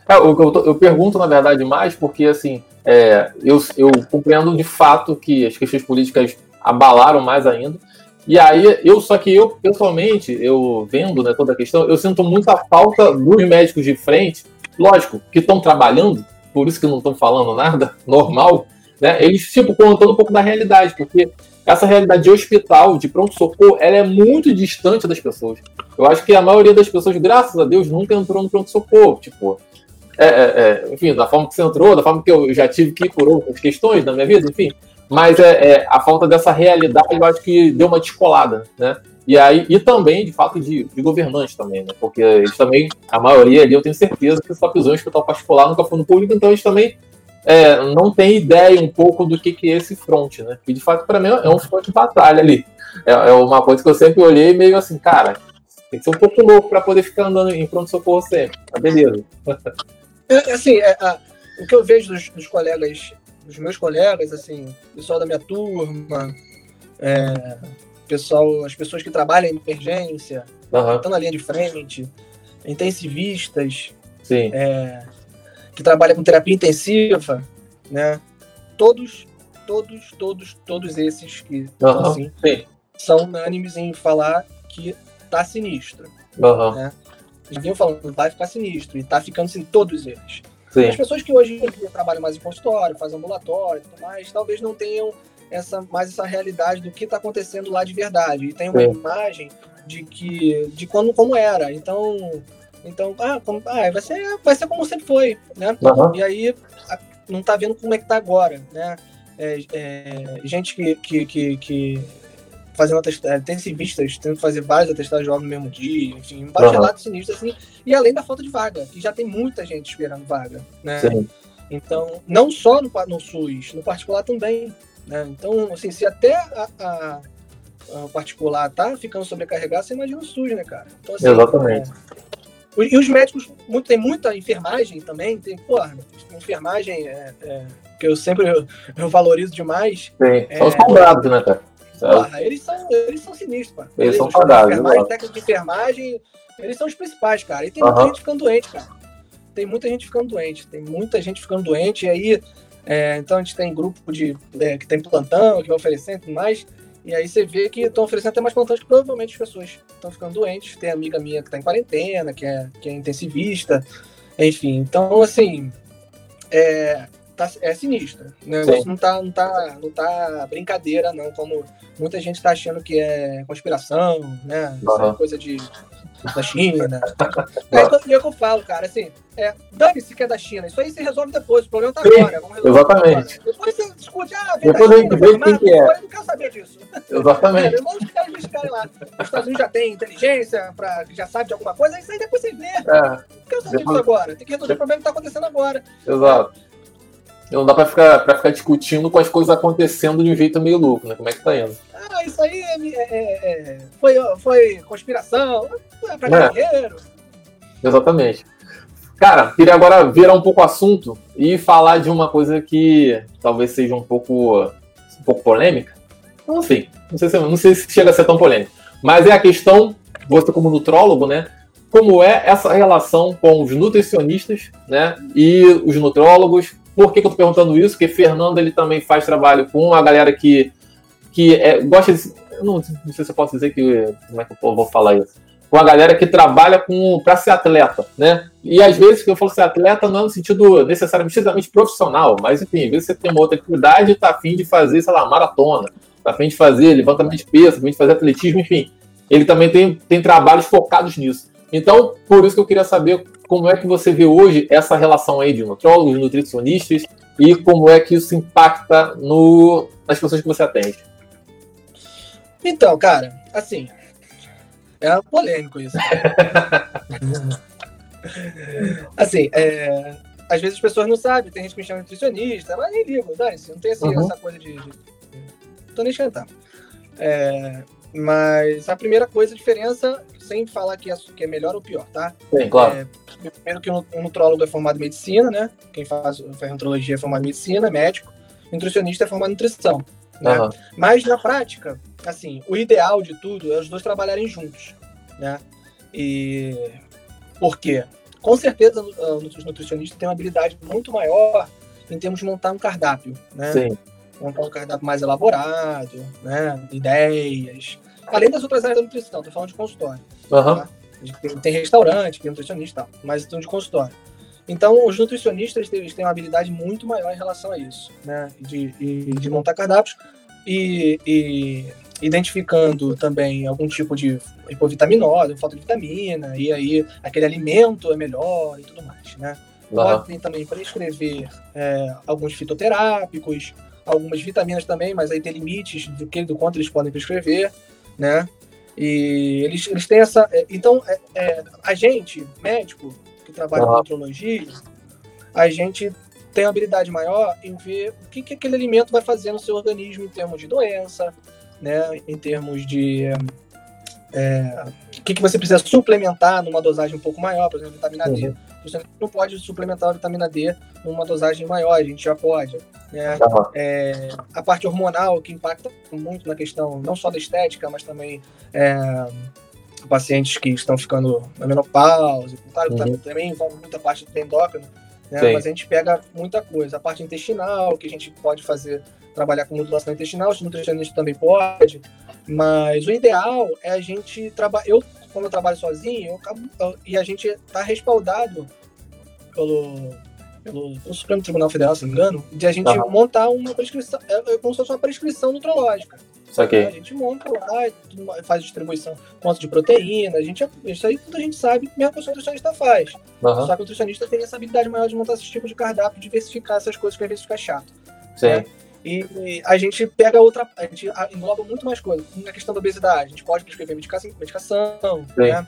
Speaker 2: É, eu, eu, eu, pergunto, na verdade, mais porque, assim, é, eu, eu compreendo de fato que as questões políticas abalaram mais ainda, e aí, eu só que eu, pessoalmente, eu vendo né, toda a questão, eu sinto muita falta dos médicos de frente, lógico, que estão trabalhando, por isso que não estão falando nada, normal, né? Eles, tipo, contando um pouco da realidade, porque essa realidade de hospital, de pronto-socorro, ela é muito distante das pessoas. Eu acho que a maioria das pessoas, graças a Deus, nunca entrou no pronto-socorro. Tipo, é, é, é, enfim, da forma que você entrou, da forma que eu já tive que ir por outras questões na minha vida, enfim. Mas é, é, a falta dessa realidade, eu acho que deu uma descolada, né? E aí, e também, de fato, de, de governantes também, né? Porque eles também, a maioria ali, eu tenho certeza que só pisou em hospital particular, nunca foi no público, então eles também é, não tem ideia um pouco do que, que é esse front, né? E de fato, para mim, é um front de batalha ali. É, é, uma coisa que eu sempre olhei meio assim, cara, tem que ser um pouco louco para poder ficar andando em pronto-socorro sempre. Tá beleza.
Speaker 3: É, assim, é, a, o que eu vejo dos, dos, colegas, dos meus colegas, assim, pessoal da minha turma, é, pessoal, as pessoas que trabalham em emergência, uhum. estão na linha de frente, intensivistas. É, que trabalha com terapia intensiva, né? Todos, todos, todos, todos esses que
Speaker 2: uhum, assim,
Speaker 3: são unânimes em falar que tá sinistro.
Speaker 2: Uhum. Né?
Speaker 3: Vinham falando, vai ficar sinistro, e tá ficando assim, todos eles.
Speaker 2: Sim.
Speaker 3: As pessoas que hoje trabalham mais em consultório, fazem ambulatório e tudo mais, talvez não tenham essa, mais essa realidade do que está acontecendo lá de verdade. E tem uma Sim. imagem de que de quando como era. Então, então, ah, como, ah, vai, ser, vai ser como sempre foi, né? Uhum. E aí a, não tá vendo como é que tá agora, né? É, é, gente que, que, que, que fazendo atestados, é, intensivistas, tendo que fazer vários atestados de no mesmo dia, enfim, um bacharelato uhum. sinistro, assim, e além da falta de vaga, que já tem muita gente esperando vaga, né?
Speaker 2: Sim.
Speaker 3: Então, não só no, no SUS, no particular também, né? Então, assim, se até a, a, a particular tá ficando sobrecarregado, você imagina o SUS, né, cara? Então,
Speaker 2: assim, Exatamente. É,
Speaker 3: e os médicos, muito, tem muita enfermagem também, tem, porra, enfermagem é, é, que eu sempre eu, eu valorizo demais.
Speaker 2: Sim, é, são os quadrados, né, cara?
Speaker 3: Porra, eles são, eles são sinistros, cara.
Speaker 2: Eles, eles são.
Speaker 3: Enfermagem, técnica de enfermagem, eles são os principais, cara. E tem muita gente ficando doente, cara. Tem muita gente ficando doente, tem muita gente ficando doente, e aí, é, então a gente tem grupo de, é, que tem plantão, que vai oferecendo e tudo mais. E aí você vê que estão oferecendo até mais plantões que provavelmente as pessoas estão ficando doentes. Tem amiga minha que está em quarentena, que é, que é intensivista, enfim. Então, assim, é, tá, é sinistro. Né? Não tá, não, tá, não tá brincadeira, não, como muita gente está achando que é conspiração, né? Uhum. coisa de da China. Né? é, é o que eu falo, cara, assim, é, dane-se que é da China, isso aí se resolve depois, o problema tá Sim, agora.
Speaker 2: exatamente.
Speaker 3: Agora. Depois você discute, ah,
Speaker 2: vem depois da China, vem quem que é.
Speaker 3: eu não quero saber disso.
Speaker 2: Exatamente.
Speaker 3: É, ficar investigarem lá. Os Estados Unidos já tem inteligência, pra, já sabe de alguma coisa, isso aí depois você vê. É. Não quero saber depois... disso agora, tem que resolver o problema que tá acontecendo agora.
Speaker 2: Exato. Não dá pra ficar, pra ficar discutindo com as coisas acontecendo de um jeito meio louco, né? Como é que tá indo?
Speaker 3: Ah, isso aí é, é, é, foi, foi conspiração, é pra dinheiro.
Speaker 2: Exatamente. Cara, queria agora virar um pouco o assunto e falar de uma coisa que talvez seja um pouco, um pouco polêmica. Enfim, não sei, se, não sei se chega a ser tão polêmico. Mas é a questão, você como nutrólogo, né? Como é essa relação com os nutricionistas, né? E os nutrólogos, por que, que eu tô perguntando isso? Porque Fernando ele também faz trabalho com a galera que que é, gosta de. Não, não sei se eu posso dizer que. Como é que eu vou falar isso? Com a galera que trabalha para ser atleta, né? E às vezes que eu falo ser atleta não é no sentido necessariamente profissional, mas enfim, às vezes você tem uma outra atividade e tá afim de fazer, sei lá, maratona, tá afim de fazer levantamento de peso, tá afim de fazer atletismo, enfim. Ele também tem, tem trabalhos focados nisso. Então, por isso que eu queria saber como é que você vê hoje essa relação aí de nutrólogos, nutricionistas e como é que isso impacta no, nas pessoas que você atende.
Speaker 3: Então, cara, assim, é polêmico isso. assim, é, às vezes as pessoas não sabem, tem gente que me chama nutricionista, mas nem ligo, dane não tem assim, uhum. essa coisa de, de. Tô nem esquentando. É, mas a primeira coisa, a diferença, sem falar que é, que é melhor ou pior, tá?
Speaker 2: Sim, claro. É,
Speaker 3: primeiro que o nutrólogo é formado em medicina, né? Quem faz, faz nutrologia é formado em medicina, é médico. Nutricionista é formado em nutrição. Né? Uhum. Mas na prática, assim, o ideal de tudo é os dois trabalharem juntos, né? E por quê? Com certeza os nutricionistas têm uma habilidade muito maior em termos de montar um cardápio, né?
Speaker 2: Sim.
Speaker 3: Montar um cardápio mais elaborado, né? Ideias. Além das outras áreas da nutrição, tô falando de consultório.
Speaker 2: Uhum. Tá?
Speaker 3: Tem restaurante, tem nutricionista mas estão de consultório. Então, os nutricionistas eles têm uma habilidade muito maior em relação a isso, né? De, de, de montar cardápios e, e, identificando também algum tipo de hipovitaminose, falta de vitamina, e aí aquele alimento é melhor e tudo mais, né? Uhum. Podem também prescrever é, alguns fitoterápicos, algumas vitaminas também, mas aí tem limites do que do quanto eles podem prescrever, né? E eles, eles têm essa. É, então, é, é, a gente, médico, que trabalha uhum. com nutrologia, a gente tem uma habilidade maior em ver o que, que aquele alimento vai fazer no seu organismo em termos de doença, né, em termos de é, o que, que você precisa suplementar numa dosagem um pouco maior, por exemplo, vitamina uhum. D. Você não pode suplementar a vitamina D numa dosagem maior, a gente já pode. Né? Uhum. É, a parte hormonal, que impacta muito na questão não só da estética, mas também é, pacientes que estão ficando na menopausa, uhum. também envolve muita parte do endócrino, né? mas a gente pega muita coisa. A parte intestinal, que a gente pode fazer, trabalhar com modulação intestinal, o nutricionista também pode, mas o ideal é a gente trabalhar. Eu, como eu trabalho sozinho, eu acabo, e a gente está respaldado pelo, pelo, pelo, Supremo Tribunal Federal, se não me engano, de a gente uhum. montar uma prescrição, é, é como se fosse uma prescrição nutrológica.
Speaker 2: Saquei.
Speaker 3: A gente monta lá, faz distribuição, quanto de proteína, a gente, isso aí tudo a gente sabe, mesmo que o nutricionista faz. Uhum. Só que o nutricionista tem essa habilidade maior de montar esse tipo de cardápio, diversificar essas coisas que às vezes fica chato.
Speaker 2: Sim. Né?
Speaker 3: E, a gente pega outra, a gente engloba muito mais coisas. Na questão da obesidade, a gente pode prescrever medicação, né?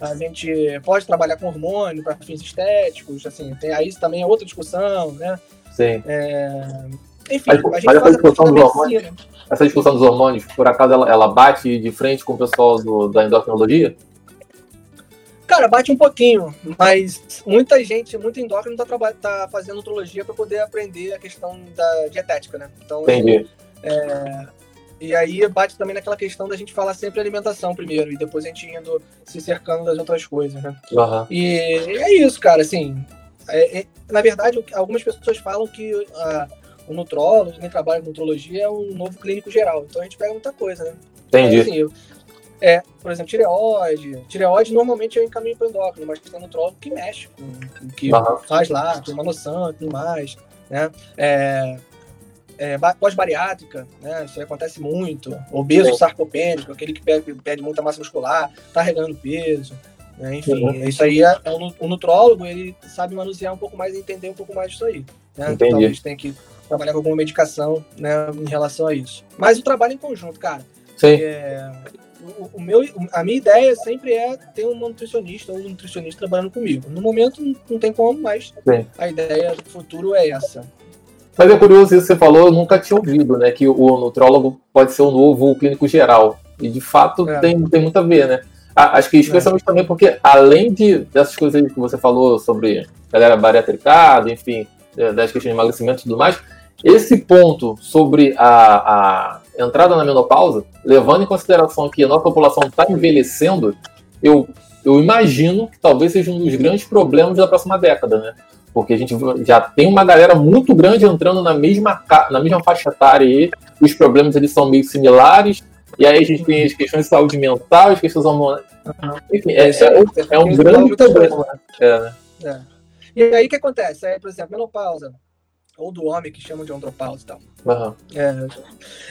Speaker 3: A gente pode trabalhar com hormônio para fins estéticos, assim, tem, aí também é outra discussão, né?
Speaker 2: Sim.
Speaker 3: É, enfim,
Speaker 2: mas, a gente faz a discussão dos hormônios, essa discussão dos hormônios, por acaso ela, ela bate de frente com o pessoal do, da endocrinologia?
Speaker 3: Cara, bate um pouquinho, mas muita gente, muito endócrino tá, tá fazendo nutrologia para poder aprender a questão da dietética, né?
Speaker 2: Então, Entendi.
Speaker 3: É, e aí bate também naquela questão da gente falar sempre alimentação primeiro, e depois a gente indo se cercando das outras coisas, né?
Speaker 2: Uhum.
Speaker 3: E é isso, cara, assim. É, é, na verdade, algumas pessoas falam que uh, o nutrólogo, quem trabalha com nutrologia, é um novo clínico geral. Então a gente pega muita coisa, né?
Speaker 2: Entendi. Então, assim,
Speaker 3: é, por exemplo, tireoide. Tireoide normalmente eu encaminho para endócrino, mas tem nutrólogo que mexe, com, que uhum. faz lá, tem uma noção e tudo mais. Né? É, é, pós-bariátrica, né? Isso acontece muito. Obeso Sim. sarcopênico, aquele que perde, perde, muita massa muscular, tá regando peso. Né? Enfim, uhum. isso aí é, é um, o nutrólogo, ele sabe manusear um pouco mais e entender um pouco mais disso aí. Né? Então a gente tem que trabalhar com alguma medicação né, em relação a isso. Mas o trabalho em conjunto, cara.
Speaker 2: Sim.
Speaker 3: É, o, o, meu, a minha ideia sempre é ter um nutricionista ou um nutricionista trabalhando comigo. No momento não tem como, mas Sim. a ideia do futuro é essa.
Speaker 2: Mas é curioso isso que você falou, eu nunca tinha ouvido, né? Que o nutrólogo pode ser o novo clínico geral. E de fato é. tem, tem muito a ver, né? Acho que especialmente é. também porque, além de, dessas coisas que você falou sobre galera bariatricada, enfim, das questões de emagrecimento e tudo mais, esse ponto sobre a, a entrada na menopausa, levando em consideração que a nossa população está envelhecendo, eu, eu imagino que talvez seja um dos grandes problemas da próxima década, né? Porque a gente já tem uma galera muito grande entrando na mesma, na mesma faixa etária aí, os problemas eles são meio similares, e aí a gente tem as questões de saúde mental, as questões hormonais. Enfim, é, é, é um grande problema. É, né?
Speaker 3: é. E aí o que acontece? Aí, por exemplo, menopausa, ou do homem que chamam de andropausa e tal. Uhum. É,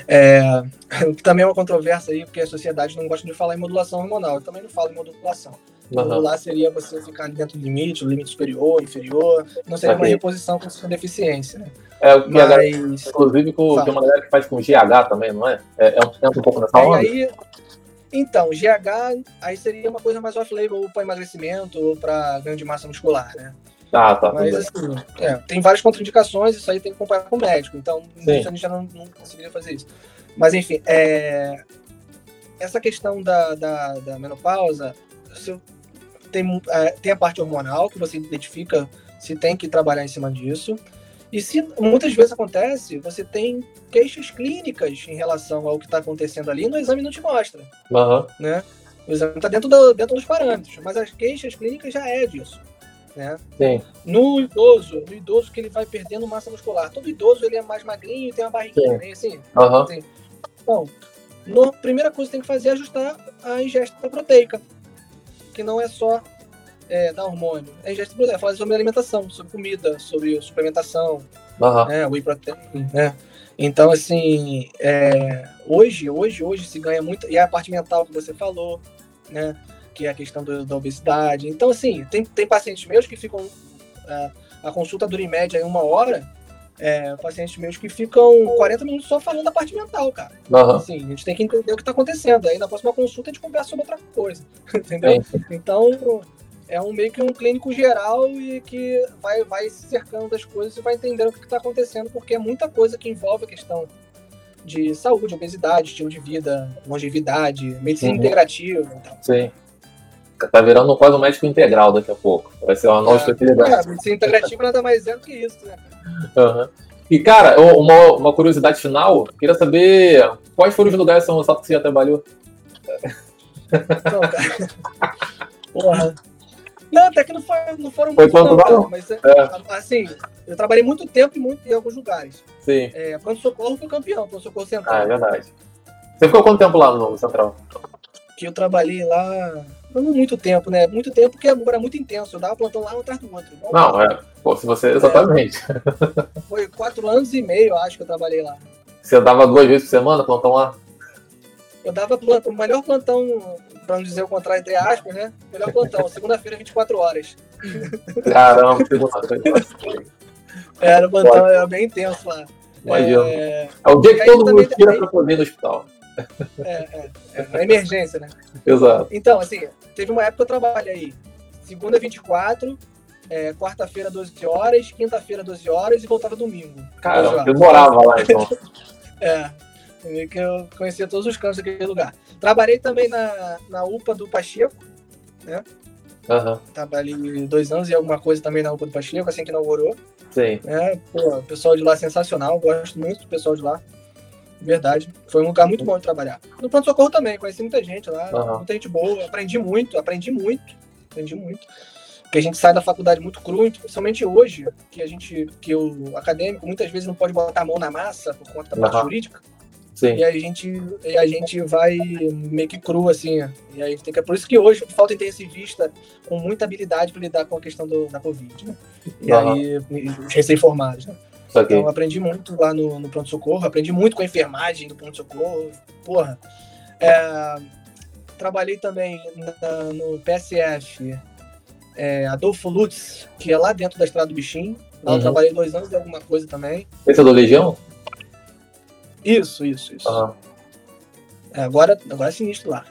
Speaker 3: é, também é uma controvérsia aí, porque a sociedade não gosta de falar em modulação hormonal. Eu também não falo em modulação. Uhum. Modular seria você ficar dentro do limite, o limite superior, inferior. Não seria uma reposição com sua deficiência, né?
Speaker 2: É o que Mas... galera, inclusive com, tem uma galera que faz com GH também, não é? É, é um, um pouco nessa onda.
Speaker 3: Aí, então, GH aí seria uma coisa mais off-label para emagrecimento ou para ganho de massa muscular, né?
Speaker 2: Ah, tá.
Speaker 3: Mas assim, é, tem várias contraindicações, isso aí tem que comparar com o médico, então a gente já não, não conseguiria fazer isso. Mas enfim, é, essa questão da, da, da menopausa, tem, é, tem a parte hormonal, que você identifica se tem que trabalhar em cima disso. E se muitas vezes acontece, você tem queixas clínicas em relação ao que está acontecendo ali, no exame não te mostra.
Speaker 2: Uhum.
Speaker 3: Né? O exame está dentro, do, dentro dos parâmetros, mas as queixas clínicas já é disso. Né?
Speaker 2: Sim.
Speaker 3: No idoso, no idoso que ele vai perdendo massa muscular. Todo idoso ele é mais magrinho e tem uma barriguinha, né? assim.
Speaker 2: Uhum. assim.
Speaker 3: Então, a primeira coisa que tem que fazer é ajustar a ingesta proteica, que não é só é, dar hormônio. É ingesta proteica, é falar sobre alimentação, sobre comida, sobre suplementação,
Speaker 2: uhum.
Speaker 3: né? Whey protein, né? Então, assim, é, hoje, hoje, hoje se ganha muito. E a parte mental que você falou, né? Que é a questão do, da obesidade. Então, assim, tem, tem pacientes meus que ficam. É, a consulta dura em média uma hora. É, pacientes meus que ficam 40 minutos só falando da parte mental, cara.
Speaker 2: Uhum.
Speaker 3: Assim, a gente tem que entender o que está acontecendo. Aí na próxima consulta a gente conversa sobre outra coisa. Entendeu? Então, é um meio que um clínico geral e que vai, vai se cercando das coisas e vai entendendo o que está acontecendo, porque é muita coisa que envolve a questão de saúde, obesidade, estilo de vida, longevidade, medicina uhum. integrativa. Então.
Speaker 2: Sim tá virando quase um médico integral daqui a pouco. Vai ser uma nova é, especialidade.
Speaker 3: É, medicina integrativa nada mais é do que isso, né?
Speaker 2: Uhum. E, cara, uma, uma curiosidade final, queria saber quais foram os lugares de São Gonçalo que você já trabalhou?
Speaker 3: Não, cara. Porra. Não, até que não, foi, não foram foi muitos, não, cara, mas é, é. assim, eu trabalhei muito tempo e muito, em alguns lugares.
Speaker 2: Sim.
Speaker 3: É, Pronto Socorro foi campeão, Pronto Socorro Central.
Speaker 2: Ah, é verdade. Você ficou quanto tempo lá no Central?
Speaker 3: Que eu trabalhei lá não muito tempo, né? Muito tempo porque era muito intenso. Eu dava plantão lá um atrás do outro.
Speaker 2: Não, é. Pô, se você. Exatamente.
Speaker 3: É, foi quatro anos e meio, acho que eu trabalhei lá.
Speaker 2: Você dava duas vezes por semana plantão lá?
Speaker 3: Eu dava plantão, o melhor plantão, pra não dizer o contrário, entre aspas, né? Melhor plantão, segunda-feira, 24 horas.
Speaker 2: Caramba, segunda-feira.
Speaker 3: Era o plantão, era bem intenso lá.
Speaker 2: Imagina. É, é o dia que todo mundo tira aí... pra poder ir no hospital.
Speaker 3: É, é, é, emergência, né?
Speaker 2: Exato.
Speaker 3: Então, assim, teve uma época que eu trabalhei segunda 24, é, quarta-feira 12 horas, quinta-feira 12 horas e voltava domingo.
Speaker 2: Cara, eu morava lá então.
Speaker 3: é, que eu conhecia todos os cantos daquele lugar. Trabalhei também na, na UPA do Pacheco, né?
Speaker 2: Uhum.
Speaker 3: Trabalhei dois anos e alguma coisa também na UPA do Pacheco, assim que inaugurou.
Speaker 2: Sim.
Speaker 3: É, pô, o pessoal de lá é sensacional, gosto muito do pessoal de lá. Verdade. Foi um lugar muito bom de trabalhar. No pronto-socorro também, conheci muita gente lá, uhum. muita gente boa, aprendi muito, aprendi muito, aprendi muito. Porque a gente sai da faculdade muito cru, principalmente hoje, que a gente, que o acadêmico muitas vezes não pode botar a mão na massa por conta da parte uhum. jurídica.
Speaker 2: Sim.
Speaker 3: E a gente, e a gente vai meio que cru, assim. E aí tem que, é por isso que hoje falta intensivista com muita habilidade para lidar com a questão do, da Covid, né? E uhum. aí, recém-formados, né? Então, eu aprendi muito lá no, no pronto-socorro, aprendi muito com a enfermagem do pronto-socorro. Porra. É, trabalhei também na, no PSF é, Adolfo Lutz, que é lá dentro da Estrada do Bichinho. Lá uhum. eu trabalhei dois anos de alguma coisa também.
Speaker 2: Esse é do Legião?
Speaker 3: Isso, isso, isso.
Speaker 2: Uhum.
Speaker 3: É, agora, agora é sinistro lá.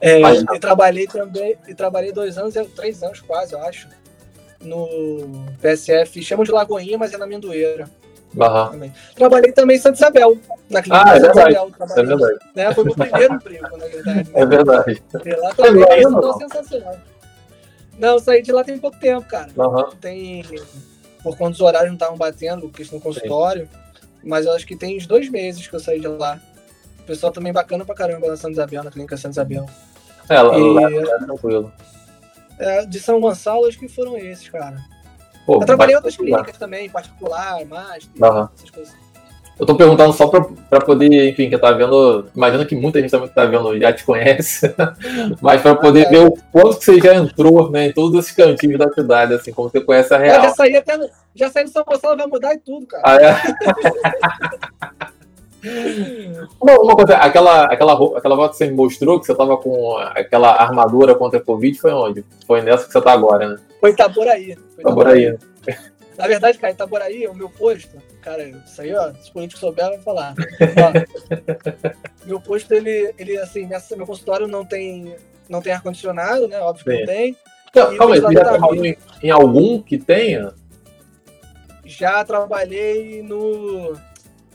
Speaker 3: É. é, e trabalhei também, e trabalhei dois anos, três anos quase, eu acho, no PSF, chamam de Lagoinha, mas é na Mendoeira.
Speaker 2: Uhum. Também.
Speaker 3: Trabalhei também em Santa Isabel,
Speaker 2: na clínica ah, é Santa Isabel.
Speaker 3: É verdade. Né? Foi meu primeiro emprego, na verdade.
Speaker 2: É verdade.
Speaker 3: E lá também é sensacional. Não, saí de lá tem pouco tempo, cara.
Speaker 2: Uhum.
Speaker 3: Tem. Por quanto os horários não estavam batendo, questão no consultório. Sim. Mas eu acho que tem uns dois meses que eu saí de lá. O pessoal também bacana pra caramba na Santa Isabel, na clínica Santa Isabel.
Speaker 2: É, lá, e... lá é tranquilo.
Speaker 3: É, de São Gonçalo, acho que foram esses, cara. Pô, eu trabalhei em outras clínicas também, particular, master, uhum. essas coisas.
Speaker 2: Eu tô perguntando só pra, pra poder, enfim, que tá vendo. Imagina que muita gente também que tá vendo já te conhece, mas pra poder ah, é. ver o quanto que você já entrou né, em todos esses cantinhos da cidade, assim, como você conhece a real.
Speaker 3: Eu já saí até. Já saí do São Gonçalo, vai mudar e tudo, cara. Ah, é?
Speaker 2: uma, uma coisa, aquela, aquela, aquela foto que você me mostrou, que você tava com aquela armadura contra a Covid, foi onde? Foi nessa que você tá agora, né?
Speaker 3: Foi Itaboraí.
Speaker 2: Foi Itaboraí. Itaboraí.
Speaker 3: Na verdade, cara, Itaboraí, o meu posto, cara, isso aí, ó, se os políticos souberam, vão falar. Ó, meu posto, ele, ele assim, nessa, meu consultório não tem, não tem ar-condicionado, né? Óbvio que Sim. não tem.
Speaker 2: Então, calma aí, já trabalhou em, em algum que tenha?
Speaker 3: Já trabalhei no.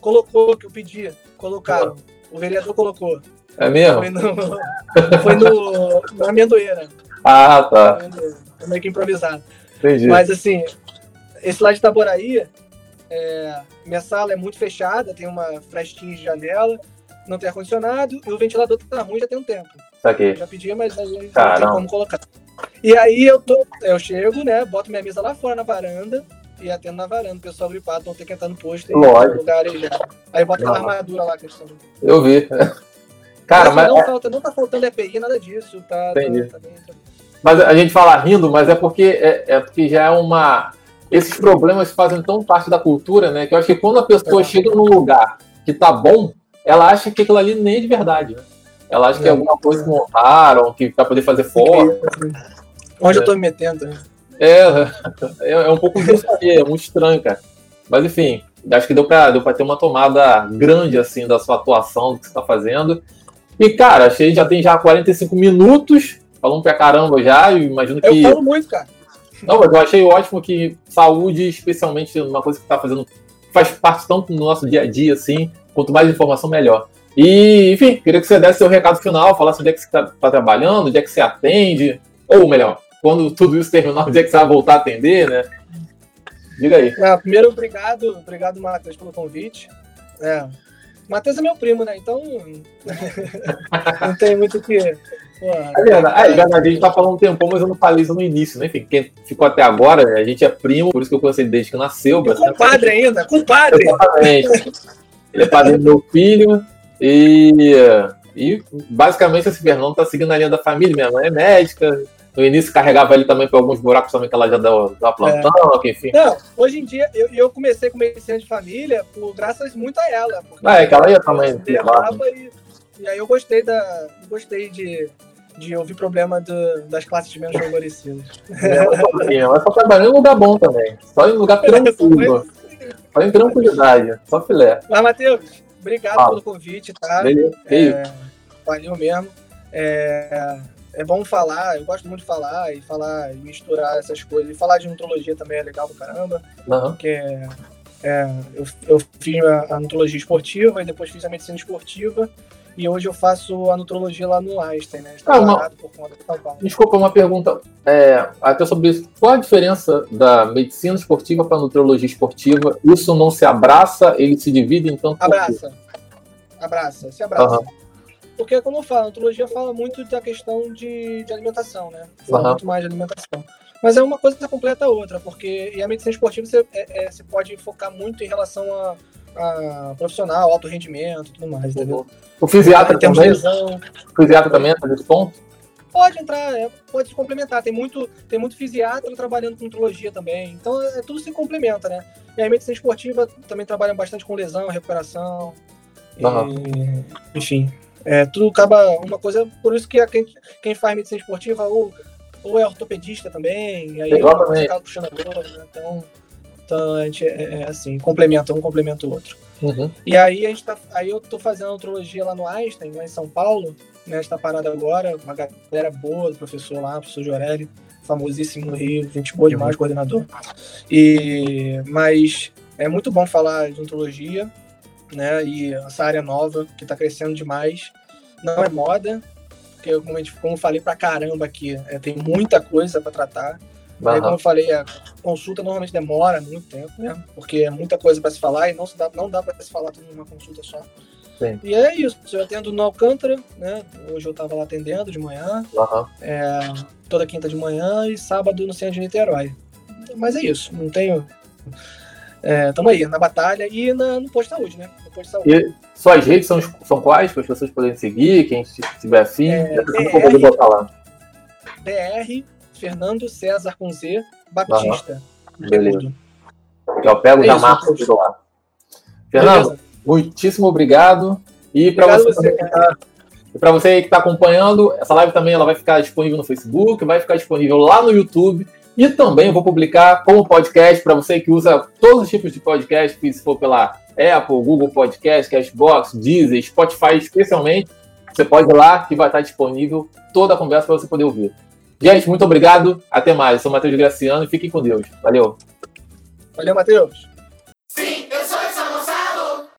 Speaker 3: Colocou, que eu pedi. Colocaram. O vereador colocou.
Speaker 2: É mesmo?
Speaker 3: Foi no, foi no, na amendoeira.
Speaker 2: Ah, tá.
Speaker 3: Foi meio que improvisado.
Speaker 2: Entendi.
Speaker 3: Mas assim, esse lá de Itaboraí, é, minha sala é muito fechada, tem uma frestinha de janela, não tem ar-condicionado e o ventilador tá ruim já tem um tempo.
Speaker 2: Saquei.
Speaker 3: Já pedi, mas a gente não tem como colocar. E aí eu, tô, eu chego, né, boto minha mesa lá fora na varanda e atendo na varanda. O pessoal gripado não tem que entrar no posto.
Speaker 2: Lógico.
Speaker 3: Lugar arejado. Aí bota aquela armadura lá que eles estão.
Speaker 2: Eu vi. Cara, mas.
Speaker 3: Não, é falta, não tá faltando EPI, nada disso. Tá,
Speaker 2: Entendi. Tá, tá bem, tá... Mas a gente fala rindo, mas é porque, é, é porque já é uma esses problemas fazem tão parte da cultura, né? Que eu acho que quando a pessoa é. chega num lugar que tá bom, ela acha que aquilo ali nem é de verdade, né? Ela acha que é alguma coisa que montaram, que pra poder fazer fora.
Speaker 3: Onde eu tô me metendo, né?
Speaker 2: É, é, é um pouco disso aí, é muito estranho, cara. Mas enfim, acho que deu pra, deu pra ter uma tomada grande, assim, da sua atuação, do que você tá fazendo. E, cara, achei que já tem já 45 minutos, falando pra caramba já, e imagino que...
Speaker 3: Eu falo muito, cara.
Speaker 2: Não, mas eu achei ótimo que saúde, especialmente uma coisa que está fazendo, faz parte tanto do nosso dia a dia, assim, quanto mais informação, melhor. E, enfim, queria que você desse seu recado final, falasse onde é que você está tá trabalhando, onde é que você atende, ou melhor, quando tudo isso terminar, onde é que você vai voltar a atender, né? Diga aí.
Speaker 3: É, primeiro, obrigado, obrigado, Matheus, pelo convite. É, Matheus é meu primo, né? Então não tem muito o que
Speaker 2: é verdade. É, a gente tá falando um tempão, mas eu não falei isso no início, né? Enfim, quem ficou até agora, a gente é primo, por isso que eu conheci desde que nasceu.
Speaker 3: E compadre ainda, compadre!
Speaker 2: Exatamente. ele é padrinho do meu filho e, e basicamente esse Fernando tá seguindo a linha da família. Minha mãe é médica, no início carregava ele também para alguns buracos também que ela já deu, deu plantão, é. enfim.
Speaker 3: Não, hoje em dia eu, eu comecei com medicina de família por, graças muito a ela.
Speaker 2: Ah, é que ela ia também.
Speaker 3: E, e aí eu gostei da. Gostei de de ouvir problema do, das classes menos favorecidas.
Speaker 2: É, mas só trabalhando em lugar bom também. Só em lugar tranquilo. Só em tranquilidade. Só filé.
Speaker 3: Mas, Matheus, obrigado Fala. pelo convite, tá? É, valeu mesmo. É, é bom falar, eu gosto muito de falar e falar e misturar essas coisas. E falar de nutrologia também é legal pra caramba.
Speaker 2: Uhum.
Speaker 3: Porque é, é, eu, eu fiz a, a nutrologia esportiva e depois fiz a medicina esportiva. E hoje eu faço a nutrologia lá no Einstein, né?
Speaker 2: Ah, uma... por conta de São Paulo. Desculpa, uma pergunta é, até sobre isso. Qual a diferença da medicina esportiva para a nutrologia esportiva? Isso não se abraça, ele se divide em tanto
Speaker 3: Abraça. Abraça, se abraça. Uhum. Porque, como eu falo, a nutrologia fala muito da questão de, de alimentação, né? Fala uhum. muito mais de alimentação. Mas é uma coisa completa a outra, porque e a medicina esportiva você, é, é, você pode focar muito em relação a a profissional, alto rendimento tudo mais, entendeu?
Speaker 2: O fisiatra também? O fisiatra também entra nesse ponto?
Speaker 3: Pode entrar, é, pode se complementar. Tem muito, tem muito fisiatra trabalhando com nutrologia também. Então, é, tudo se complementa, né? E a medicina esportiva também trabalha bastante com lesão, recuperação. Uhum. E, enfim, é, tudo acaba uma coisa. Por isso que a, quem, quem faz medicina esportiva ou, ou é ortopedista também. Aí acaba puxando a dor, né? Então, então a gente é, é assim, complementa um, complementa o outro.
Speaker 2: Uhum.
Speaker 3: E aí a gente tá, aí eu tô fazendo antrologia lá no Einstein, lá em São Paulo, né? Está parado agora, uma galera boa do professor lá, professor Jorelli, famosíssimo no Rio, gente boa demais, coordenador. E mas é muito bom falar de antologia, né? E essa área nova que está crescendo demais. Não é moda, porque como, gente, como eu falei pra caramba aqui, é, tem muita coisa para tratar. Aí, como eu falei, a consulta normalmente demora muito tempo, né? Porque é muita coisa para se falar e não, se dá, não dá para se falar tudo numa consulta só.
Speaker 2: Sim.
Speaker 3: E é isso. Eu atendo no Alcântara, né? Hoje eu estava lá atendendo de manhã, é, toda quinta de manhã e sábado no centro de Niterói. Mas é isso, não tenho. É, tamo aí, na batalha e na, no posto de saúde, né? No posto de saúde.
Speaker 2: E suas redes são, são quais? Para as pessoas poderem seguir, quem estiver afim.
Speaker 3: É,
Speaker 2: eu vou botar lá.
Speaker 3: DR Fernando César com Z Batista.
Speaker 2: Beleza. Eu pego
Speaker 3: É
Speaker 2: já marco
Speaker 3: Matheus.
Speaker 2: tudo lá. Fernando,
Speaker 3: Beleza.
Speaker 2: muitíssimo obrigado. E para você,
Speaker 3: você, cara.
Speaker 2: e pra você que está acompanhando, essa live também ela vai ficar disponível no Facebook, vai ficar disponível lá no YouTube. E também eu vou publicar como podcast para você que usa todos os tipos de podcast, se for pela Apple, Google Podcast, Cashbox, Deezer, Spotify especialmente, você pode ir lá que vai estar disponível toda a conversa para você poder ouvir. Gente, muito obrigado. Até mais. Eu sou o Matheus Graciano e fiquem com Deus. Valeu.
Speaker 3: Valeu, Matheus.